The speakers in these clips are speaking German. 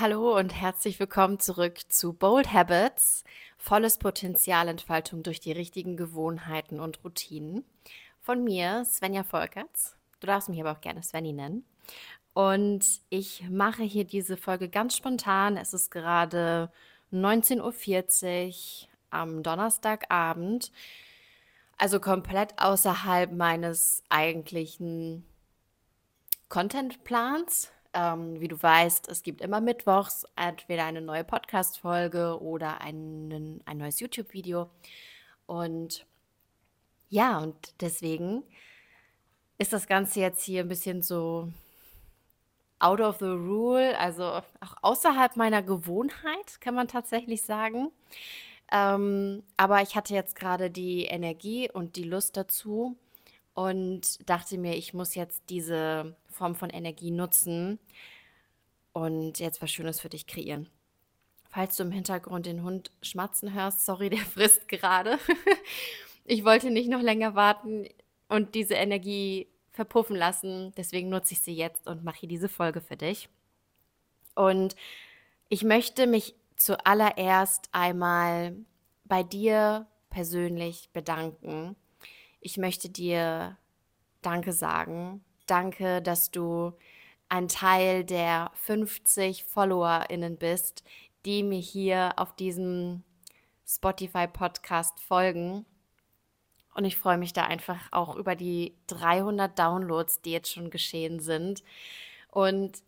Hallo und herzlich willkommen zurück zu Bold Habits, volles Potenzialentfaltung durch die richtigen Gewohnheiten und Routinen. Von mir, Svenja Volkerts. Du darfst mich aber auch gerne Svenny nennen. Und ich mache hier diese Folge ganz spontan. Es ist gerade 19.40 Uhr am Donnerstagabend. Also komplett außerhalb meines eigentlichen Contentplans. Ähm, wie du weißt, es gibt immer mittwochs entweder eine neue Podcast-Folge oder einen, ein neues YouTube-Video. Und ja, und deswegen ist das Ganze jetzt hier ein bisschen so out of the rule, also auch außerhalb meiner Gewohnheit, kann man tatsächlich sagen. Ähm, aber ich hatte jetzt gerade die Energie und die Lust dazu und dachte mir, ich muss jetzt diese Form von Energie nutzen und jetzt was Schönes für dich kreieren. Falls du im Hintergrund den Hund schmatzen hörst, sorry, der frisst gerade. ich wollte nicht noch länger warten und diese Energie verpuffen lassen. Deswegen nutze ich sie jetzt und mache hier diese Folge für dich. Und ich möchte mich zuallererst einmal bei dir persönlich bedanken. Ich möchte dir Danke sagen. Danke, dass du ein Teil der 50 FollowerInnen bist, die mir hier auf diesem Spotify-Podcast folgen. Und ich freue mich da einfach auch über die 300 Downloads, die jetzt schon geschehen sind. Und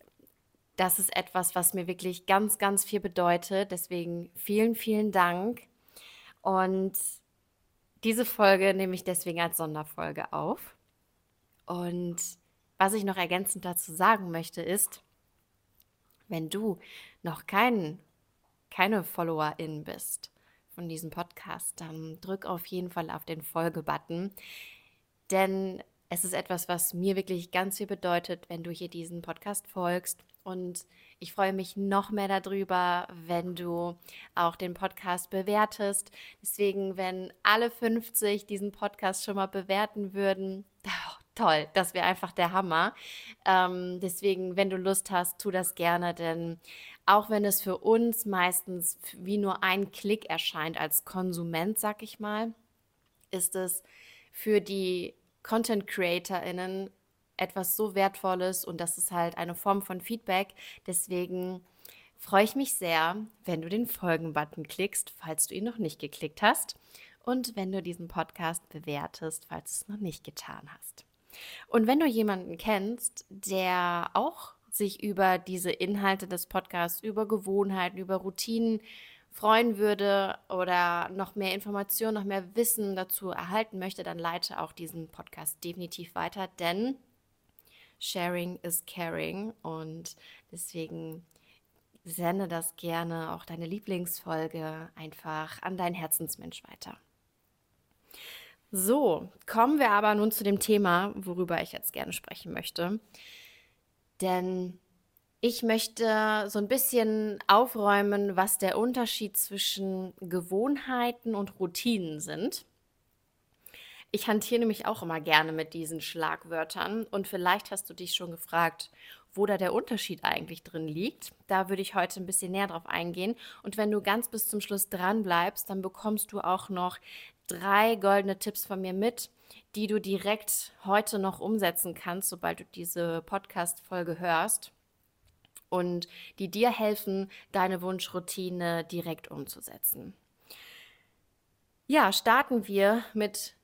das ist etwas, was mir wirklich ganz, ganz viel bedeutet. Deswegen vielen, vielen Dank. Und diese Folge nehme ich deswegen als Sonderfolge auf. Und was ich noch ergänzend dazu sagen möchte, ist, wenn du noch kein, keine Followerin bist von diesem Podcast, dann drück auf jeden Fall auf den Folge-Button. Denn es ist etwas, was mir wirklich ganz viel bedeutet, wenn du hier diesen Podcast folgst. Und ich freue mich noch mehr darüber, wenn du auch den Podcast bewertest. Deswegen, wenn alle 50 diesen Podcast schon mal bewerten würden, oh, toll, das wäre einfach der Hammer. Ähm, deswegen, wenn du Lust hast, tu das gerne, denn auch wenn es für uns meistens wie nur ein Klick erscheint als Konsument, sag ich mal, ist es für die Content CreatorInnen etwas so Wertvolles und das ist halt eine Form von Feedback. Deswegen freue ich mich sehr, wenn du den Folgen-Button klickst, falls du ihn noch nicht geklickt hast und wenn du diesen Podcast bewertest, falls du es noch nicht getan hast. Und wenn du jemanden kennst, der auch sich über diese Inhalte des Podcasts, über Gewohnheiten, über Routinen freuen würde oder noch mehr Informationen, noch mehr Wissen dazu erhalten möchte, dann leite auch diesen Podcast definitiv weiter, denn Sharing is Caring und deswegen sende das gerne, auch deine Lieblingsfolge, einfach an deinen Herzensmensch weiter. So, kommen wir aber nun zu dem Thema, worüber ich jetzt gerne sprechen möchte. Denn ich möchte so ein bisschen aufräumen, was der Unterschied zwischen Gewohnheiten und Routinen sind. Ich hantiere nämlich auch immer gerne mit diesen Schlagwörtern und vielleicht hast du dich schon gefragt, wo da der Unterschied eigentlich drin liegt. Da würde ich heute ein bisschen näher drauf eingehen. Und wenn du ganz bis zum Schluss dran bleibst, dann bekommst du auch noch drei goldene Tipps von mir mit, die du direkt heute noch umsetzen kannst, sobald du diese Podcast-Folge hörst und die dir helfen, deine Wunschroutine direkt umzusetzen. Ja, starten wir mit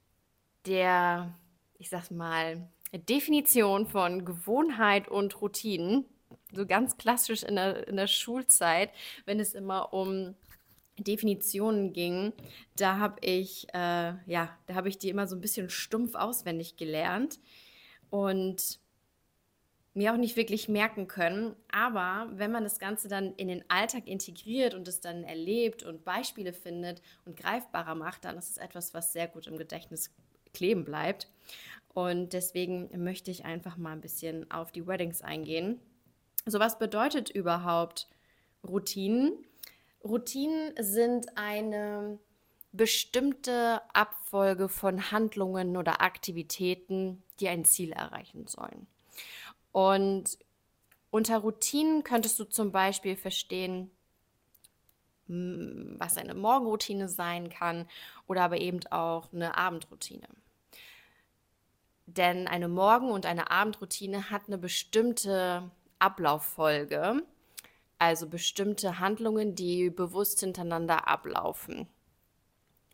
der, ich sag mal, Definition von Gewohnheit und Routinen. So ganz klassisch in der, in der Schulzeit, wenn es immer um Definitionen ging, da habe ich, äh, ja, da habe ich die immer so ein bisschen stumpf auswendig gelernt und mir auch nicht wirklich merken können. Aber wenn man das Ganze dann in den Alltag integriert und es dann erlebt und Beispiele findet und greifbarer macht, dann ist es etwas, was sehr gut im Gedächtnis kleben bleibt. Und deswegen möchte ich einfach mal ein bisschen auf die Weddings eingehen. So, was bedeutet überhaupt Routinen? Routinen sind eine bestimmte Abfolge von Handlungen oder Aktivitäten, die ein Ziel erreichen sollen. Und Unter Routinen könntest du zum Beispiel verstehen, was eine Morgenroutine sein kann oder aber eben auch eine Abendroutine. Denn eine Morgen- und eine Abendroutine hat eine bestimmte Ablauffolge, also bestimmte Handlungen, die bewusst hintereinander ablaufen.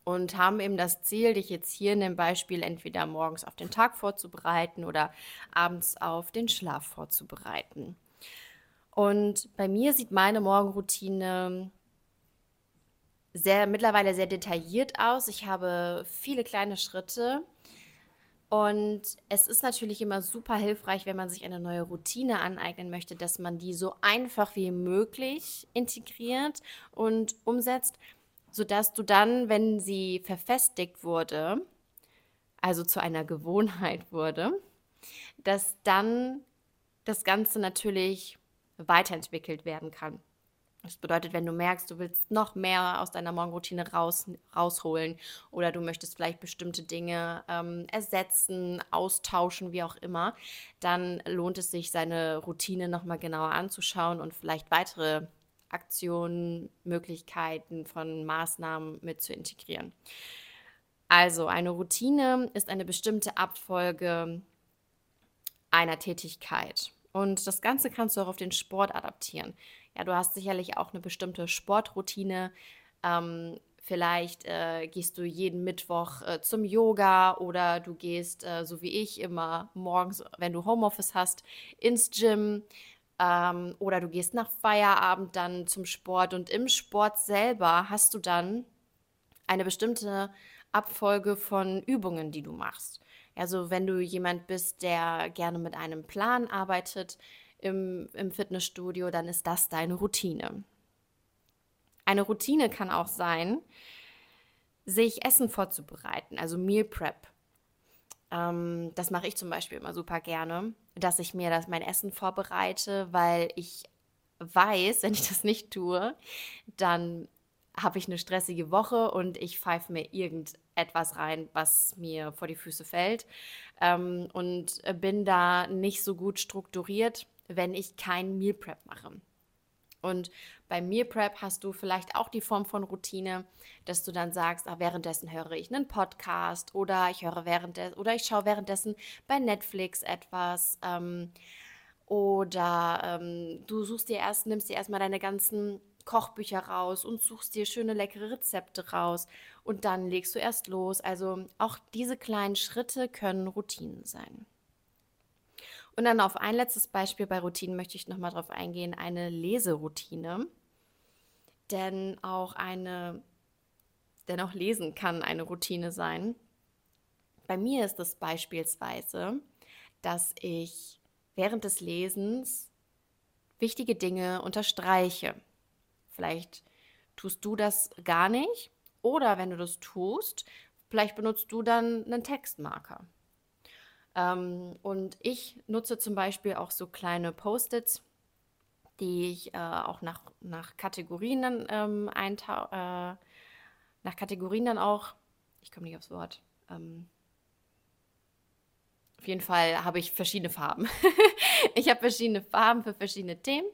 Und haben eben das Ziel, dich jetzt hier in dem Beispiel entweder morgens auf den Tag vorzubereiten oder abends auf den Schlaf vorzubereiten. Und bei mir sieht meine Morgenroutine sehr mittlerweile sehr detailliert aus. Ich habe viele kleine Schritte. Und es ist natürlich immer super hilfreich, wenn man sich eine neue Routine aneignen möchte, dass man die so einfach wie möglich integriert und umsetzt, sodass du dann, wenn sie verfestigt wurde, also zu einer Gewohnheit wurde, dass dann das Ganze natürlich weiterentwickelt werden kann. Das bedeutet, wenn du merkst, du willst noch mehr aus deiner Morgenroutine raus, rausholen oder du möchtest vielleicht bestimmte Dinge ähm, ersetzen, austauschen, wie auch immer, dann lohnt es sich, seine Routine nochmal genauer anzuschauen und vielleicht weitere Aktionen, Möglichkeiten von Maßnahmen mit zu integrieren. Also eine Routine ist eine bestimmte Abfolge einer Tätigkeit. Und das Ganze kannst du auch auf den Sport adaptieren. Ja, du hast sicherlich auch eine bestimmte Sportroutine. Ähm, vielleicht äh, gehst du jeden Mittwoch äh, zum Yoga oder du gehst, äh, so wie ich, immer morgens, wenn du Homeoffice hast, ins Gym. Ähm, oder du gehst nach Feierabend dann zum Sport und im Sport selber hast du dann eine bestimmte Abfolge von Übungen, die du machst. Also wenn du jemand bist, der gerne mit einem Plan arbeitet, im, im Fitnessstudio, dann ist das deine Routine. Eine Routine kann auch sein, sich Essen vorzubereiten, also Meal Prep. Ähm, das mache ich zum Beispiel immer super gerne, dass ich mir das mein Essen vorbereite, weil ich weiß, wenn ich das nicht tue, dann habe ich eine stressige Woche und ich pfeife mir irgendetwas rein, was mir vor die Füße fällt ähm, und bin da nicht so gut strukturiert wenn ich kein Meal Prep mache. Und beim Meal Prep hast du vielleicht auch die Form von Routine, dass du dann sagst, ach, währenddessen höre ich einen Podcast oder ich höre währenddessen oder ich schaue währenddessen bei Netflix etwas. Ähm, oder ähm, du suchst dir erst, nimmst dir erstmal deine ganzen Kochbücher raus und suchst dir schöne leckere Rezepte raus und dann legst du erst los. Also auch diese kleinen Schritte können Routinen sein. Und dann auf ein letztes Beispiel bei Routinen möchte ich nochmal drauf eingehen, eine Leseroutine. Denn auch eine, denn auch Lesen kann eine Routine sein. Bei mir ist es beispielsweise, dass ich während des Lesens wichtige Dinge unterstreiche. Vielleicht tust du das gar nicht oder wenn du das tust, vielleicht benutzt du dann einen Textmarker. Ähm, und ich nutze zum Beispiel auch so kleine Post-its, die ich äh, auch nach, nach Kategorien dann ähm, äh, nach Kategorien dann auch, ich komme nicht aufs Wort, ähm, auf jeden Fall habe ich verschiedene Farben. ich habe verschiedene Farben für verschiedene Themen,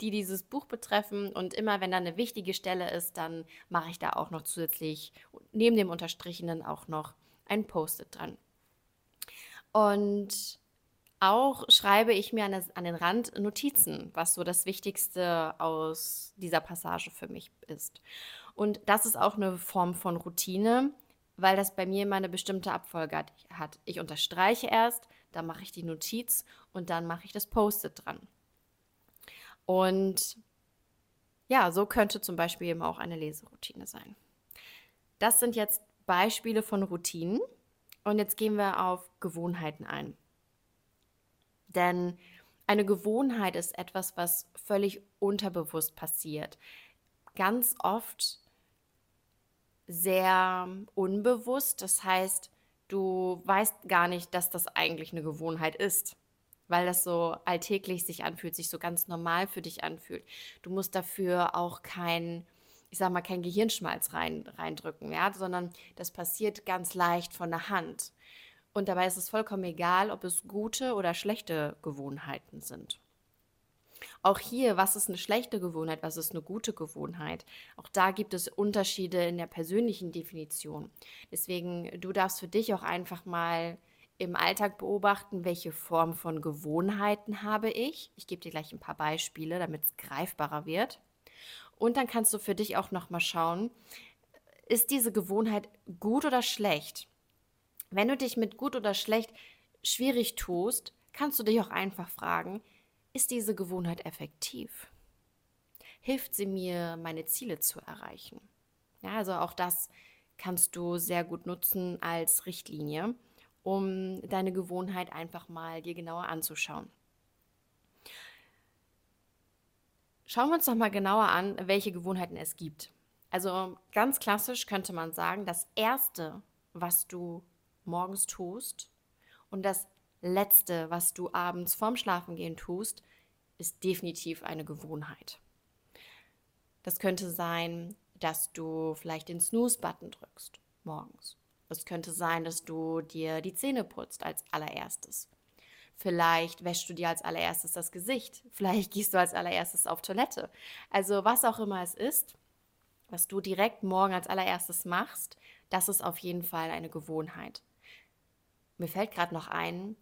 die dieses Buch betreffen. Und immer wenn da eine wichtige Stelle ist, dann mache ich da auch noch zusätzlich neben dem Unterstrichenen auch noch ein Post-it dran. Und auch schreibe ich mir an, den Rand Notizen, was so das Wichtigste aus dieser Passage für mich ist. Und das ist auch eine Form von Routine, weil das bei mir immer eine bestimmte Abfolge hat. Ich unterstreiche erst, dann mache ich die Notiz und dann mache ich das Post-it dran. Und ja, so könnte zum Beispiel eben auch eine Leseroutine sein. Das sind jetzt Beispiele von Routinen. Und jetzt gehen wir auf Gewohnheiten ein. Denn eine Gewohnheit ist etwas, was völlig unterbewusst passiert. Ganz oft sehr unbewusst. Das heißt, du weißt gar nicht, dass das eigentlich eine Gewohnheit ist, weil das so alltäglich sich anfühlt, sich so ganz normal für dich anfühlt. Du musst dafür auch kein ich sag mal, kein Gehirnschmalz rein, reindrücken, ja, sondern das passiert ganz leicht von der Hand. Und dabei ist es vollkommen egal, ob es gute oder schlechte Gewohnheiten sind. Auch hier, was ist eine schlechte Gewohnheit, was ist eine gute Gewohnheit? Auch da gibt es Unterschiede in der persönlichen Definition. Deswegen, du darfst für dich auch einfach mal im Alltag beobachten, welche Form von Gewohnheiten habe ich. Ich gebe dir gleich ein paar Beispiele, damit es greifbarer wird. Und dann kannst du für dich auch noch mal schauen, ist diese Gewohnheit gut oder schlecht? Wenn du dich mit gut oder schlecht schwierig tust, kannst du dich auch einfach fragen, ist diese Gewohnheit effektiv? Hilft sie mir, meine Ziele zu erreichen? Ja, also auch das kannst du sehr gut nutzen als Richtlinie, um deine Gewohnheit einfach mal dir genauer anzuschauen. Schauen wir uns noch mal genauer an, welche Gewohnheiten es gibt. Also ganz klassisch könnte man sagen, das Erste, was du morgens tust und das Letzte, was du abends vorm Schlafengehen tust, ist definitiv eine Gewohnheit. Das könnte sein, dass du vielleicht den Snooze-Button drückst morgens. Es könnte sein, dass du dir die Zähne putzt als allererstes. Vielleicht wäschst du dir als allererstes das Gesicht. Vielleicht gehst du als allererstes auf Toilette. Also was auch immer es ist, was du direkt morgen als allererstes machst, das ist auf jeden Fall eine Gewohnheit. Mir fällt gerade noch ein,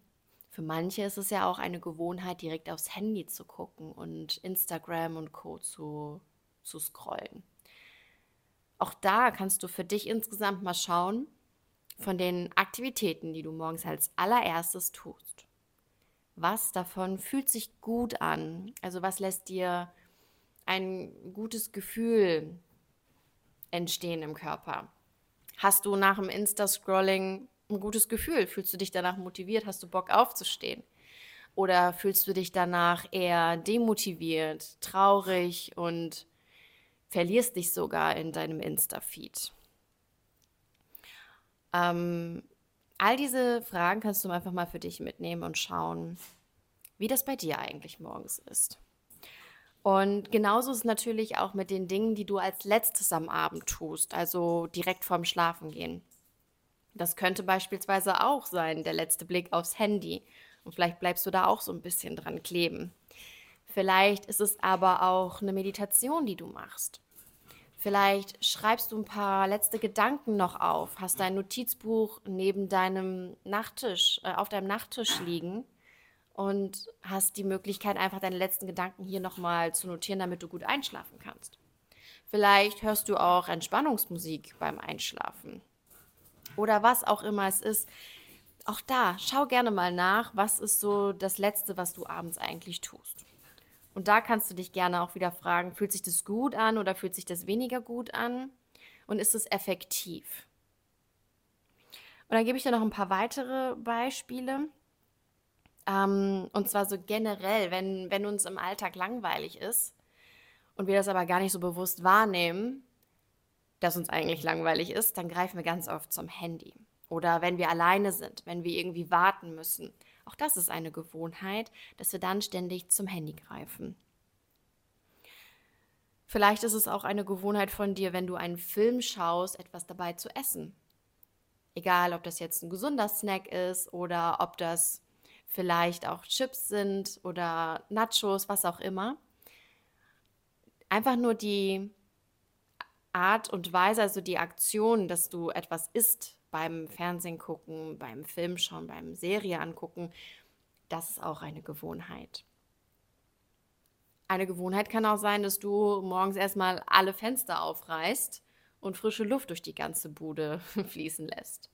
für manche ist es ja auch eine Gewohnheit, direkt aufs Handy zu gucken und Instagram und Co. zu, zu scrollen. Auch da kannst du für dich insgesamt mal schauen, von den Aktivitäten, die du morgens als allererstes tust. Was davon fühlt sich gut an? Also was lässt dir ein gutes Gefühl entstehen im Körper? Hast du nach dem Insta-Scrolling ein gutes Gefühl? Fühlst du dich danach motiviert? Hast du Bock aufzustehen? Oder fühlst du dich danach eher demotiviert, traurig und verlierst dich sogar in deinem Insta-Feed? Ähm, all diese Fragen kannst du einfach mal für dich mitnehmen und schauen, wie das bei dir eigentlich morgens ist. Und genauso ist es natürlich auch mit den Dingen, die du als letztes am Abend tust, also direkt vorm Schlafengehen. Das könnte beispielsweise auch sein, der letzte Blick aufs Handy. Und vielleicht bleibst du da auch so ein bisschen dran kleben. Vielleicht ist es aber auch eine Meditation, die du machst. Vielleicht schreibst du ein paar letzte Gedanken noch auf, hast dein Notizbuch neben deinem Nachttisch, äh, auf deinem Nachttisch liegen und hast die Möglichkeit, einfach deine letzten Gedanken hier nochmal zu notieren, damit du gut einschlafen kannst. Vielleicht hörst du auch Entspannungsmusik beim Einschlafen oder was auch immer es ist. Auch da, schau gerne mal nach, was ist so das Letzte, was du abends eigentlich tust. Und da kannst du dich gerne auch wieder fragen, fühlt sich das gut an oder fühlt sich das weniger gut an? Und ist es effektiv? Und dann gebe ich dir noch ein paar weitere Beispiele. Ähm, und zwar so generell, wenn, wenn uns im Alltag langweilig ist und wir das aber gar nicht so bewusst wahrnehmen, dass uns eigentlich langweilig ist, dann greifen wir ganz oft zum Handy. Oder wenn wir alleine sind, wenn wir irgendwie warten müssen. Auch das ist eine Gewohnheit, dass wir dann ständig zum Handy greifen. Vielleicht ist es auch eine Gewohnheit von dir, wenn du einen Film schaust, etwas dabei zu essen. Egal, ob das jetzt ein gesunder Snack ist oder ob das vielleicht auch Chips sind oder Nachos, was auch immer. Einfach nur die Art und Weise, also die Aktion, dass du etwas isst beim Fernsehen gucken, beim Film schauen, beim Serie angucken, das ist auch eine Gewohnheit. Eine Gewohnheit kann auch sein, dass du morgens erstmal alle Fenster aufreißt und frische Luft durch die ganze Bude fließen lässt.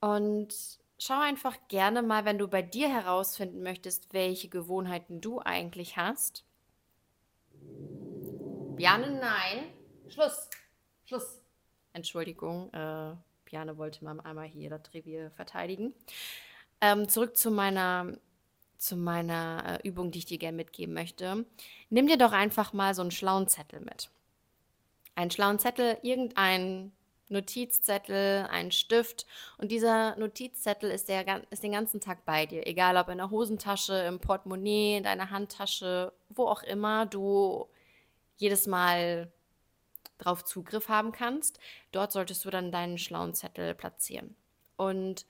Und schau einfach gerne mal, wenn du bei dir herausfinden möchtest, welche Gewohnheiten du eigentlich hast, Bjane, nein. Schluss. Schluss. Entschuldigung, äh, Bjane wollte mal einmal hier das Revier verteidigen. Ähm, zurück zu meiner, zu meiner äh, Übung, die ich dir gerne mitgeben möchte. Nimm dir doch einfach mal so einen schlauen Zettel mit. Einen schlauen Zettel, irgendein Notizzettel, ein Stift. Und dieser Notizzettel ist, der, ist den ganzen Tag bei dir. Egal ob in der Hosentasche, im Portemonnaie, in deiner Handtasche, wo auch immer du jedes Mal drauf Zugriff haben kannst. Dort solltest du dann deinen schlauen Zettel platzieren. Und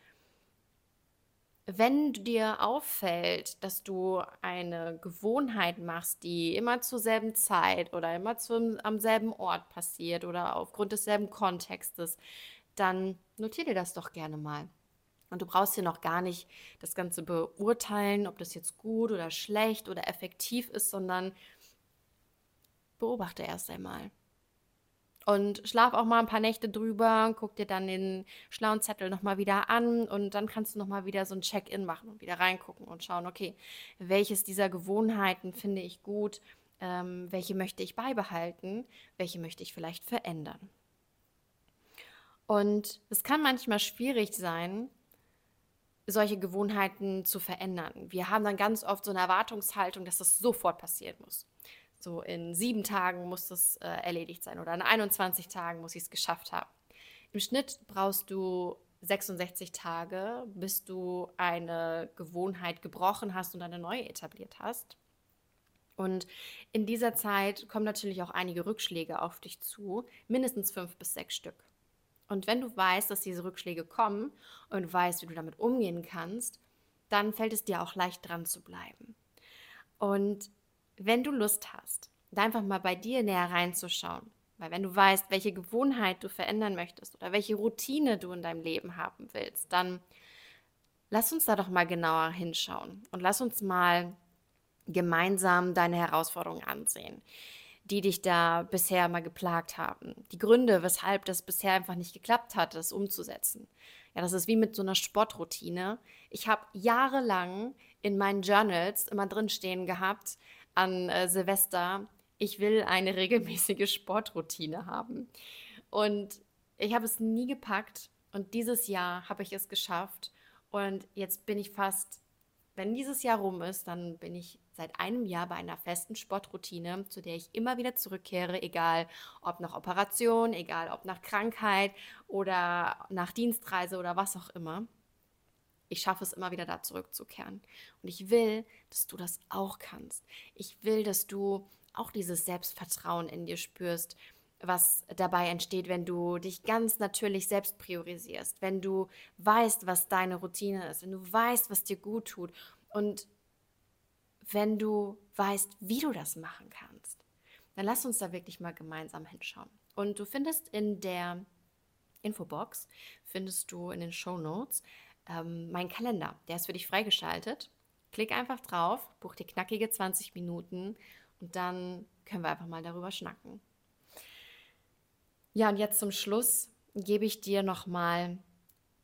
wenn dir auffällt, dass du eine Gewohnheit machst, die immer zur selben Zeit oder immer zum, am selben Ort passiert oder aufgrund desselben Kontextes, dann notiere dir das doch gerne mal. Und du brauchst hier noch gar nicht das Ganze beurteilen, ob das jetzt gut oder schlecht oder effektiv ist, sondern beobachte erst einmal. Und schlaf auch mal ein paar Nächte drüber, guck dir dann den schlauen Zettel nochmal wieder an und dann kannst du nochmal wieder so ein Check-in machen und wieder reingucken und schauen, okay, welches dieser Gewohnheiten finde ich gut, ähm, welche möchte ich beibehalten, welche möchte ich vielleicht verändern. Und es kann manchmal schwierig sein, solche Gewohnheiten zu verändern. Wir haben dann ganz oft so eine Erwartungshaltung, dass das sofort passieren muss. So in sieben Tagen muss das äh, erledigt sein oder in 21 Tagen muss ich es geschafft haben. Im Schnitt brauchst du 66 Tage, bis du eine Gewohnheit gebrochen hast und eine neue etabliert hast. Und in dieser Zeit kommen natürlich auch einige Rückschläge auf dich zu, mindestens fünf bis sechs Stück. Und wenn du weißt, dass diese Rückschläge kommen und weißt, wie du damit umgehen kannst, dann fällt es dir auch leicht dran zu bleiben. Und wenn du Lust hast, da einfach mal bei dir näher reinzuschauen, weil wenn du weißt, welche Gewohnheit du verändern möchtest oder welche Routine du in deinem Leben haben willst, dann lass uns da doch mal genauer hinschauen und lass uns mal gemeinsam deine Herausforderungen ansehen, die dich da bisher mal geplagt haben. Die Gründe, weshalb das bisher einfach nicht geklappt hat, das umzusetzen. Ja, das ist wie mit so einer Sportroutine. Ich habe jahrelang in meinen Journals immer drinstehen gehabt, an äh, Silvester, ich will eine regelmäßige Sportroutine haben. Und ich habe es nie gepackt und dieses Jahr habe ich es geschafft. Und jetzt bin ich fast, wenn dieses Jahr rum ist, dann bin ich seit einem Jahr bei einer festen Sportroutine, zu der ich immer wieder zurückkehre, egal ob nach Operation, egal ob nach Krankheit oder nach Dienstreise oder was auch immer ich schaffe es immer wieder da zurückzukehren. Und ich will, dass du das auch kannst. Ich will, dass du auch dieses Selbstvertrauen in dir spürst, was dabei entsteht, wenn du dich ganz natürlich selbst priorisierst, wenn du weißt, was deine Routine ist, wenn du weißt, was dir gut tut und wenn du weißt, wie du das machen kannst. Dann lass uns da wirklich mal gemeinsam hinschauen. Und du findest in der Infobox, findest du in den Show Notes ähm, mein Kalender. Der ist für dich freigeschaltet. Klick einfach drauf, buch dir knackige 20 Minuten und dann können wir einfach mal darüber schnacken. Ja, und jetzt zum Schluss gebe ich dir nochmal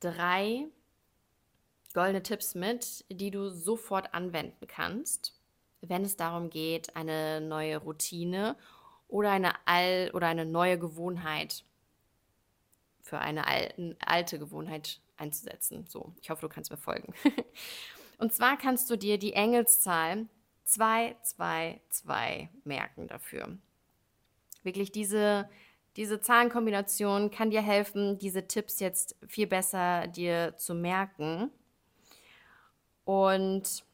drei goldene Tipps mit, die du sofort anwenden kannst, wenn es darum geht, eine neue Routine oder eine all oder eine neue Gewohnheit für eine alte Gewohnheit einzusetzen. So, ich hoffe, du kannst mir folgen. Und zwar kannst du dir die Engelszahl 222 merken dafür. Wirklich diese, diese Zahlenkombination kann dir helfen, diese Tipps jetzt viel besser dir zu merken. Und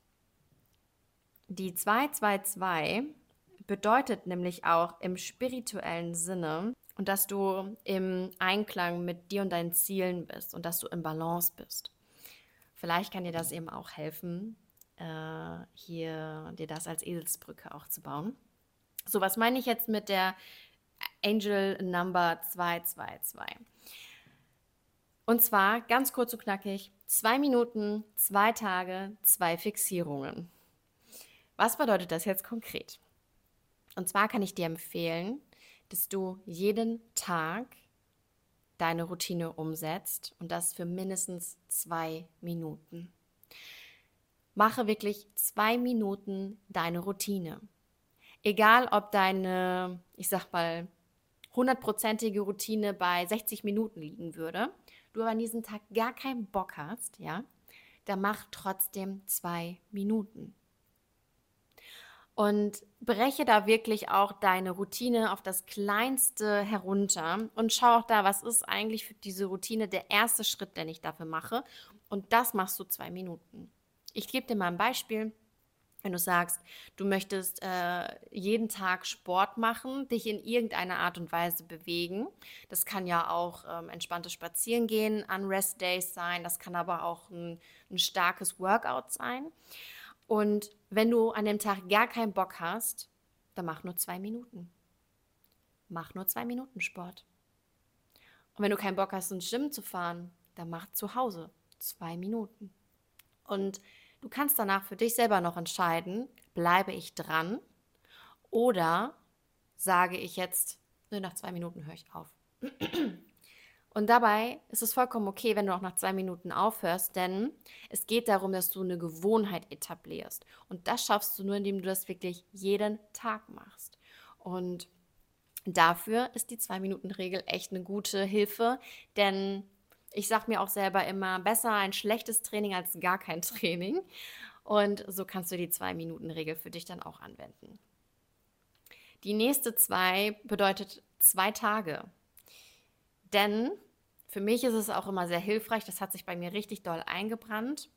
die 222 bedeutet nämlich auch im spirituellen Sinne, und dass du im Einklang mit dir und deinen Zielen bist und dass du im Balance bist. Vielleicht kann dir das eben auch helfen, äh, hier dir das als Eselsbrücke auch zu bauen. So, was meine ich jetzt mit der Angel Number 222? Und zwar ganz kurz und knackig: zwei Minuten, zwei Tage, zwei Fixierungen. Was bedeutet das jetzt konkret? Und zwar kann ich dir empfehlen, dass du jeden Tag deine Routine umsetzt und das für mindestens zwei Minuten. Mache wirklich zwei Minuten deine Routine. Egal, ob deine, ich sag mal, hundertprozentige Routine bei 60 Minuten liegen würde, du aber an diesem Tag gar keinen Bock hast, ja, dann mach trotzdem zwei Minuten. Und breche da wirklich auch deine Routine auf das Kleinste herunter und schau auch da, was ist eigentlich für diese Routine der erste Schritt, den ich dafür mache. Und das machst du zwei Minuten. Ich gebe dir mal ein Beispiel. Wenn du sagst, du möchtest äh, jeden Tag Sport machen, dich in irgendeiner Art und Weise bewegen. Das kann ja auch ähm, entspanntes Spazierengehen an Rest Days sein. Das kann aber auch ein, ein starkes Workout sein. Und wenn du an dem Tag gar keinen Bock hast, dann mach nur zwei Minuten. Mach nur zwei Minuten Sport. Und wenn du keinen Bock hast, ins Gym zu fahren, dann mach zu Hause zwei Minuten. Und Du kannst danach für dich selber noch entscheiden, bleibe ich dran oder sage ich jetzt, nach zwei Minuten höre ich auf. Und dabei ist es vollkommen okay, wenn du auch nach zwei Minuten aufhörst, denn es geht darum, dass du eine Gewohnheit etablierst. Und das schaffst du nur, indem du das wirklich jeden Tag machst. Und dafür ist die Zwei-Minuten-Regel echt eine gute Hilfe, denn ich sage mir auch selber immer, besser ein schlechtes Training als gar kein Training. Und so kannst du die Zwei-Minuten-Regel für dich dann auch anwenden. Die nächste zwei bedeutet zwei Tage. Denn für mich ist es auch immer sehr hilfreich, das hat sich bei mir richtig doll eingebrannt,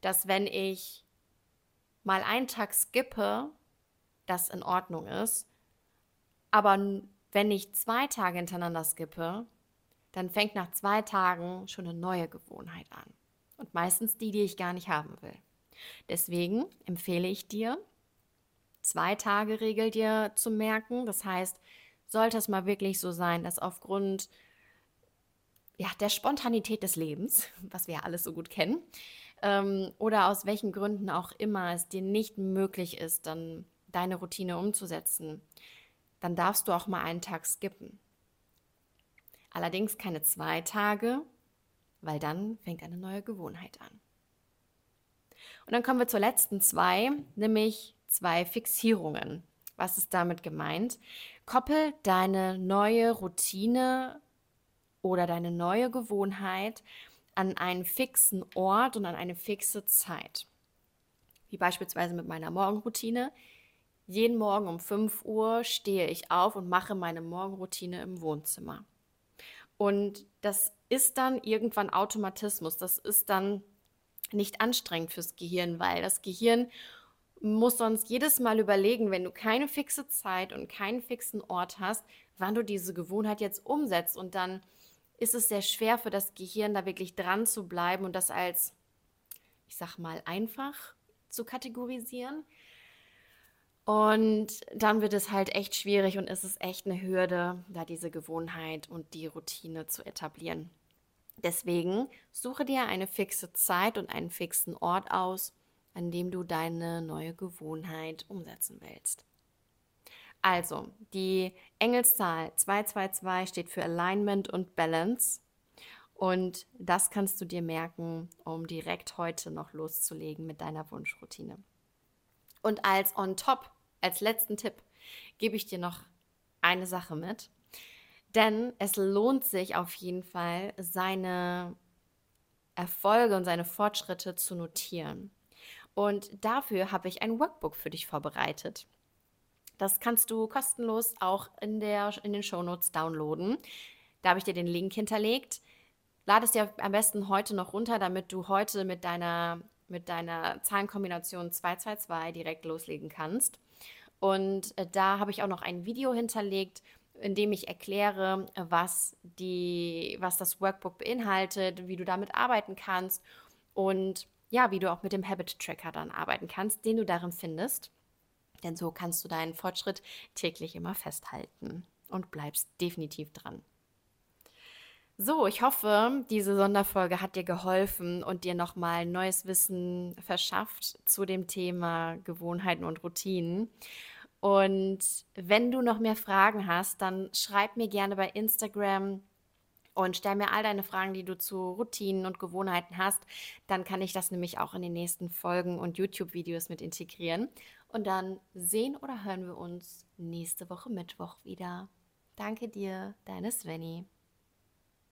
dass wenn ich mal einen Tag skippe, das in Ordnung ist. Aber wenn ich zwei Tage hintereinander skippe, dann fängt nach zwei Tagen schon eine neue Gewohnheit an. Und meistens die, die ich gar nicht haben will. Deswegen empfehle ich dir, zwei Tage Regel dir zu merken. Das heißt, sollte es mal wirklich so sein, dass aufgrund ja, der Spontanität des Lebens, was wir ja alles so gut kennen, ähm, oder aus welchen Gründen auch immer es dir nicht möglich ist, dann deine Routine umzusetzen, dann darfst du auch mal einen Tag skippen. Allerdings keine zwei Tage, weil dann fängt eine neue Gewohnheit an. Und dann kommen wir zur letzten zwei, nämlich zwei Fixierungen. Was ist damit gemeint? Koppel deine neue Routine oder deine neue Gewohnheit an einen fixen Ort und an eine fixe Zeit. Wie beispielsweise mit meiner Morgenroutine. Jeden Morgen um 5 Uhr stehe ich auf und mache meine Morgenroutine im Wohnzimmer. Und das ist dann irgendwann Automatismus. Das ist dann nicht anstrengend fürs Gehirn, weil das Gehirn muss sonst jedes Mal überlegen, wenn du keine fixe Zeit und keinen fixen Ort hast, wann du diese Gewohnheit jetzt umsetzt. Und dann ist es sehr schwer für das Gehirn, da wirklich dran zu bleiben und das als, ich sag mal, einfach zu kategorisieren. Und dann wird es halt echt schwierig und ist es echt eine Hürde, da diese Gewohnheit und die Routine zu etablieren. Deswegen suche dir eine fixe Zeit und einen fixen Ort aus, an dem du deine neue Gewohnheit umsetzen willst. Also, die Engelszahl 222 steht für Alignment und Balance. Und das kannst du dir merken, um direkt heute noch loszulegen mit deiner Wunschroutine. Und als on top als letzten Tipp gebe ich dir noch eine Sache mit. Denn es lohnt sich auf jeden Fall, seine Erfolge und seine Fortschritte zu notieren. Und dafür habe ich ein Workbook für dich vorbereitet. Das kannst du kostenlos auch in, der, in den Shownotes downloaden. Da habe ich dir den Link hinterlegt. Lade es dir am besten heute noch runter, damit du heute mit deiner, mit deiner Zahlenkombination 222 direkt loslegen kannst. Und äh, da habe ich auch noch ein Video hinterlegt, in dem ich erkläre, was, die, was das Workbook beinhaltet, wie du damit arbeiten kannst und ja, wie du auch mit dem Habit Tracker dann arbeiten kannst, den du darin findest. Denn so kannst du deinen Fortschritt täglich immer festhalten und bleibst definitiv dran. So, ich hoffe, diese Sonderfolge hat dir geholfen und dir nochmal neues Wissen verschafft zu dem Thema Gewohnheiten und Routinen. Und wenn du noch mehr Fragen hast, dann schreib mir gerne bei Instagram und stell mir all deine Fragen, die du zu Routinen und Gewohnheiten hast. Dann kann ich das nämlich auch in den nächsten Folgen und YouTube-Videos mit integrieren. Und dann sehen oder hören wir uns nächste Woche Mittwoch wieder. Danke dir, deine Svenny.